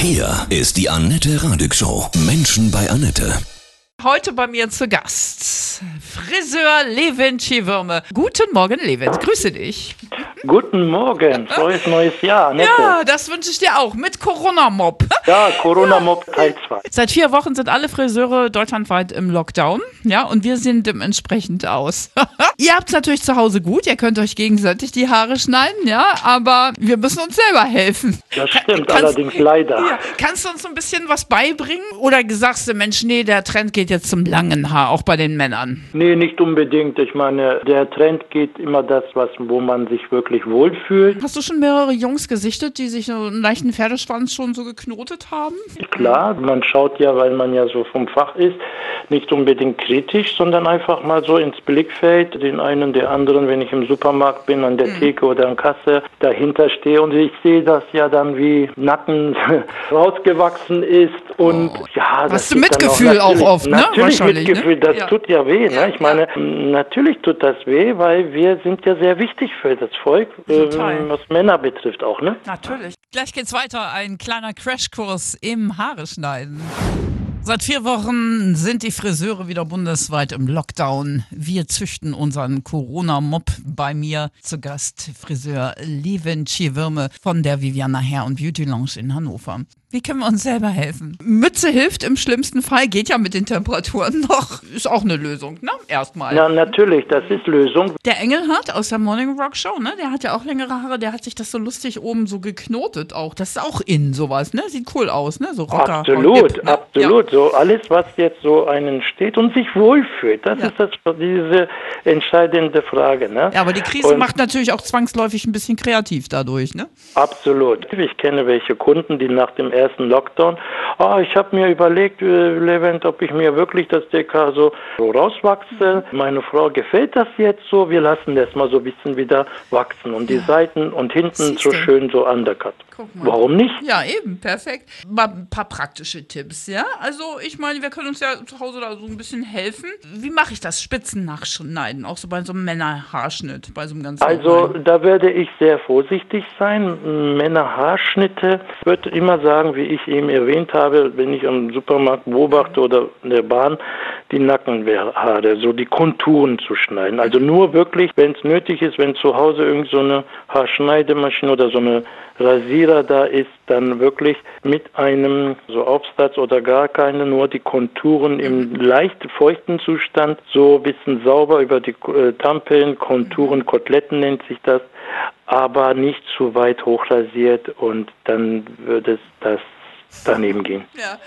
Hier ist die Annette Radig Show. Menschen bei Annette. Heute bei mir zu Gast Friseur Levin Schiwürme. Guten Morgen, Levin. Grüße dich. Guten Morgen, frohes neues Jahr, Annette. Ja, das wünsche ich dir auch. Mit Corona-Mob. Ja, Corona-Mob Teil 2. Seit vier Wochen sind alle Friseure deutschlandweit im Lockdown. Ja, und wir sehen dementsprechend aus. ihr habt es natürlich zu Hause gut. Ihr könnt euch gegenseitig die Haare schneiden, ja, aber wir müssen uns selber helfen. Das stimmt, Kannst- allerdings leider. Ja, kannst du uns ein bisschen was beibringen? Oder sagst du, Mensch, nee, der Trend geht jetzt zum langen Haar, auch bei den Männern? Nee, nicht unbedingt. Ich meine, der Trend geht immer das, was, wo man sich wirklich wohlfühlt. Hast du schon mehrere Jungs gesichtet, die sich so einen leichten Pferdeschwanz schon so geknotet haben? Klar, man schaut ja, weil man ja so vom Fach ist, nicht unbedingt kritisch, sondern einfach mal so ins Blickfeld, den einen, der anderen, wenn ich im Supermarkt bin, an der Theke oder an Kasse, dahinter stehe und ich sehe das ja dann, wie Nacken rausgewachsen ist und ja, das Hast du Mitgefühl auch natürlich- oft, ne? Natürlich ne? Mitgefühl, das Ja. tut ja weh, Ja, ne? Ich meine, natürlich tut das weh, weil wir sind ja sehr wichtig für das Volk, ähm, was Männer betrifft auch, ne? Natürlich. Gleich geht's weiter. Ein kleiner Crashkurs im Haare schneiden. Seit vier Wochen sind die Friseure wieder bundesweit im Lockdown. Wir züchten unseren Corona-Mob bei mir zu Gast, Friseur Levin Schiwürme von der Viviana Hair und Beauty Lounge in Hannover. Wie können wir uns selber helfen? Mütze hilft im schlimmsten Fall, geht ja mit den Temperaturen noch. Ist auch eine Lösung, ne? Erstmal. Ja, natürlich, das ist Lösung. Der Engelhardt aus der Morning Rock Show, ne? Der hat ja auch längere Haare, der hat sich das so lustig oben so geknotet auch. Das ist auch in sowas, ne? Sieht cool aus, ne? So Rocker. Absolut, Hip, ne? absolut. So alles, was jetzt so einen steht und sich wohlfühlt, das Ja. ist das, diese entscheidende Frage. Ne? Ja. aber die Krise Und- macht natürlich auch zwangsläufig ein bisschen kreativ dadurch, ne? Absolut. Ich kenne welche Kunden, die nach dem ersten Lockdown, ah, ich habe mir überlegt, äh, Levent, ob ich mir wirklich das DK so, so rauswachse. Meine Frau gefällt das jetzt so, wir lassen das mal so ein bisschen wieder wachsen und die Seiten und hinten so schön so undercut. Guck mal. Warum nicht? Ja, eben, perfekt. Mal ein paar praktische Tipps, ja? Also, ich meine, wir können uns ja zu Hause da so ein bisschen helfen. Wie mache ich das? Spitzen nachschneiden, auch so bei so einem Männerhaarschnitt, bei so einem ganz Also normalen. da werde ich sehr vorsichtig sein. Männerhaarschnitte, ich würde immer sagen, wie ich eben erwähnt habe, wenn ich am Supermarkt beobachte oder in der Bahn, die Nackenhaare, so die Konturen zu schneiden. Also nur wirklich, wenn es nötig ist, wenn zu Hause irgend so eine Haarschneidemaschine oder so eine Rasierer da ist, dann wirklich mit einem so Aufsatz oder gar keine, nur die Konturen im leicht feuchten Zustand, so ein bisschen sauber über die äh, Tampeln, Konturen, Koteletten nennt sich das, aber nicht zu weit hochrasiert und dann würde es das daneben gehen. Ja.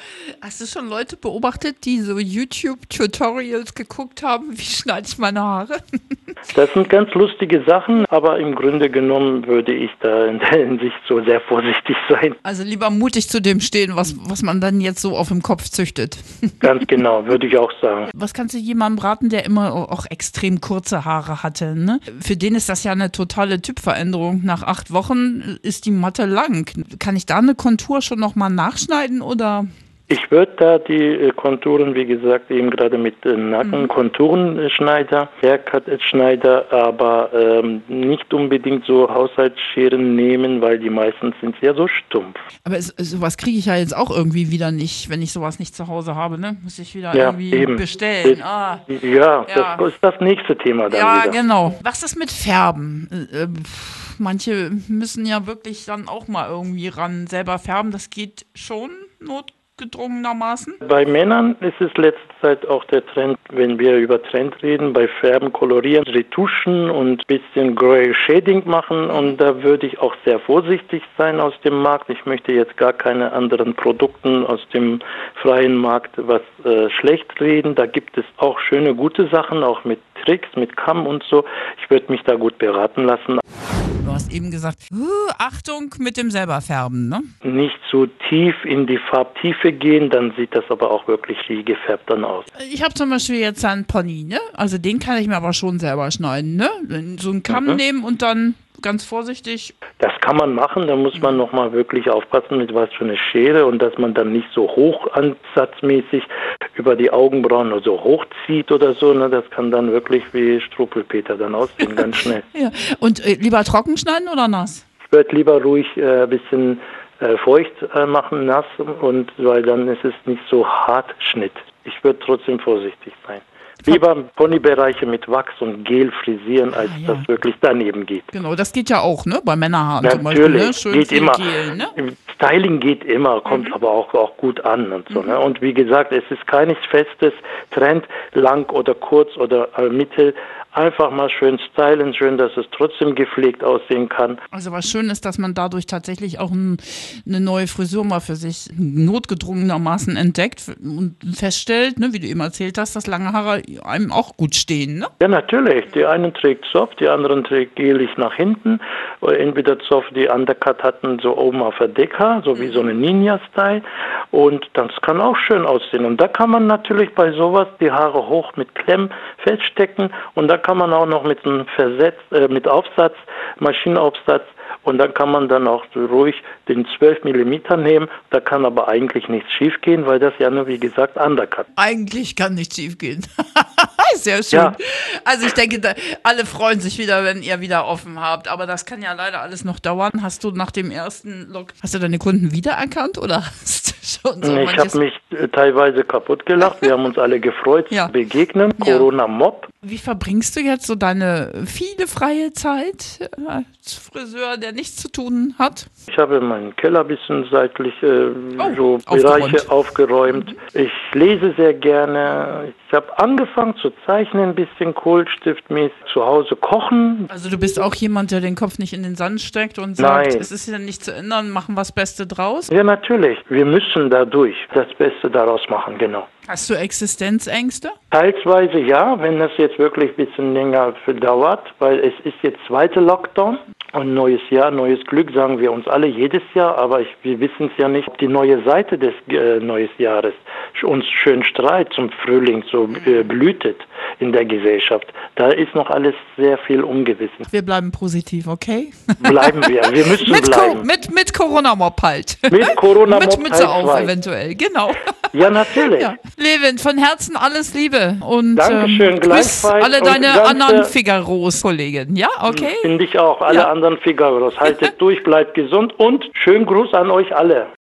Hast du schon Leute beobachtet, die so YouTube-Tutorials geguckt haben, wie schneide ich meine Haare? Das sind ganz lustige Sachen, aber im Grunde genommen würde ich da in der Hinsicht so sehr vorsichtig sein. Also lieber mutig zu dem stehen, was, was man dann jetzt so auf dem Kopf züchtet. Ganz genau, würde ich auch sagen. Was kannst du jemandem raten, der immer auch extrem kurze Haare hatte? Ne? Für den ist das ja eine totale Typveränderung. Nach acht Wochen ist die Matte lang. Kann ich da eine Kontur schon nochmal nachschneiden oder? Ich würde da die äh, Konturen, wie gesagt, eben gerade mit äh, Nacken, Konturenschneider, Haircut-Schneider, aber ähm, nicht unbedingt so Haushaltsscheren nehmen, weil die meistens sind sehr so stumpf. Aber es, sowas kriege ich ja jetzt auch irgendwie wieder nicht, wenn ich sowas nicht zu Hause habe. Ne? Muss ich wieder Ja, irgendwie eben. bestellen. Ah. Ja, Ja. das ist das nächste Thema dann Ja, wieder. genau. Was ist mit Färben? Äh, äh, pff, manche müssen ja wirklich dann auch mal irgendwie ran selber färben. Das geht schon notgedrungenermaßen. Bei Männern ist es letzte Zeit auch der Trend, wenn wir über Trend reden, bei Färben, Kolorieren, Retuschen und bisschen Grey Shading machen und da würde ich auch sehr vorsichtig sein aus dem Markt. Ich möchte jetzt gar keine anderen Produkten aus dem freien Markt was äh, schlecht reden. Da gibt es auch schöne, gute Sachen, auch mit Tricks, mit Kamm und so. Ich würde mich da gut beraten lassen. Du hast eben gesagt, Achtung mit dem selberfärben, ne? Nicht zu tief in die Farbtiefe gehen, dann sieht das aber auch wirklich wie gefärbt dann aus. Ich habe zum Beispiel jetzt einen Pony, ne? Also den kann ich mir aber schon selber schneiden, ne? So einen Kamm Mhm. nehmen und dann ganz vorsichtig. Das kann man machen, da muss man nochmal wirklich aufpassen, mit was für eine Schere und dass man dann nicht so hoch ansatzmäßig über die Augenbrauen oder so hochzieht oder so. Ne? Das kann dann wirklich wie Struppelpeter dann aussehen, ganz schnell. Ja. Und äh, lieber trocken schneiden oder nass? Ich würde lieber ruhig äh, ein bisschen äh, feucht äh, machen, nass, und weil dann ist es nicht so hart Schnitt. Ich würde trotzdem vorsichtig sein. Lieber Ponybereiche mit Wachs und Gel frisieren, als Ah, ja. das wirklich daneben geht. Genau, das geht ja auch, ne? Bei Männerhaaren zum Beispiel. Natürlich, Ne? Schön geht immer. Gel, ne? Styling geht immer, kommt aber auch, auch gut an und so. Ne? Und wie gesagt, es ist kein festes Trend, lang oder kurz oder äh, mittel. Einfach mal schön stylen, schön, dass es trotzdem gepflegt aussehen kann. Also was schön ist, dass man dadurch tatsächlich auch ein, eine neue Frisur mal für sich notgedrungenermaßen entdeckt und feststellt, ne, wie du eben erzählt hast, dass lange Haare einem auch gut stehen. Ne? Ja, natürlich. Die einen trägt Zopf, die anderen trägt gelig nach hinten. Oder entweder Zopf, die Undercut hatten, so oben auf der Decke, so wie so eine Ninja-Style. Und das kann auch schön aussehen. Und da kann man natürlich bei sowas die Haare hoch mit Klemm feststecken. Und da kann man auch noch mit einem Versetz, äh, mit Aufsatz, Maschinenaufsatz, und dann kann man dann auch ruhig den 12 Millimeter nehmen. Da kann aber eigentlich nichts schief gehen, weil das ja nur, wie gesagt, Undercut. Eigentlich kann nichts schief gehen. Sehr schön. Ja. Also ich denke, da, alle freuen sich wieder, wenn ihr wieder offen habt. Aber das kann ja leider alles noch dauern. Hast du nach dem ersten Log, hast du deine Kunden wiedererkannt oder hast du schon so Ich habe mich äh, teilweise kaputt gelacht. Wir haben uns alle gefreut Ja. zu begegnen. Ja. Corona-Mob. Wie verbringst du jetzt so deine viele freie Zeit äh, als Friseur, der nichts zu tun hat? Ich habe meinen Keller ein bisschen seitlich äh, Oh, so aufgeräumt. Bereiche aufgeräumt. Ich lese sehr gerne. Ich habe angefangen zu zeichnen, ein bisschen Kohlstiftmäßig. Zu Hause kochen. Also du bist auch jemand, der den Kopf nicht in den Sand steckt und sagt, Nein. es ist ja nicht zu ändern, machen wir das Beste draus. Ja, natürlich. Wir müssen dadurch das Beste daraus machen, genau. Hast du Existenzängste? Teilsweise ja, wenn das jetzt wirklich ein bisschen länger dauert, weil es ist jetzt zweite Lockdown und neues Jahr, neues Glück, sagen wir uns alle jedes Jahr, aber ich, wir wissen es ja nicht, ob die neue Seite des äh, neues Jahres uns schön strahlt zum Frühling, so äh, blühtet in der Gesellschaft. Da ist noch alles sehr viel Ungewissen. Wir bleiben positiv, okay? Bleiben wir, wir müssen mit, Co bleiben. mit, mit Corona-Mob halt. Mit Corona-Mob Mit Mütze auf zwei. eventuell, genau. Ja, natürlich. Ja. Levin, von Herzen alles Liebe und Dankeschön, ähm, grüß alle deine ganze- anderen Figaros-Kollegen. Ja, okay? Finde ich auch. Alle Ja. anderen Figaros. Haltet durch, bleibt gesund und schönen Gruß an euch alle.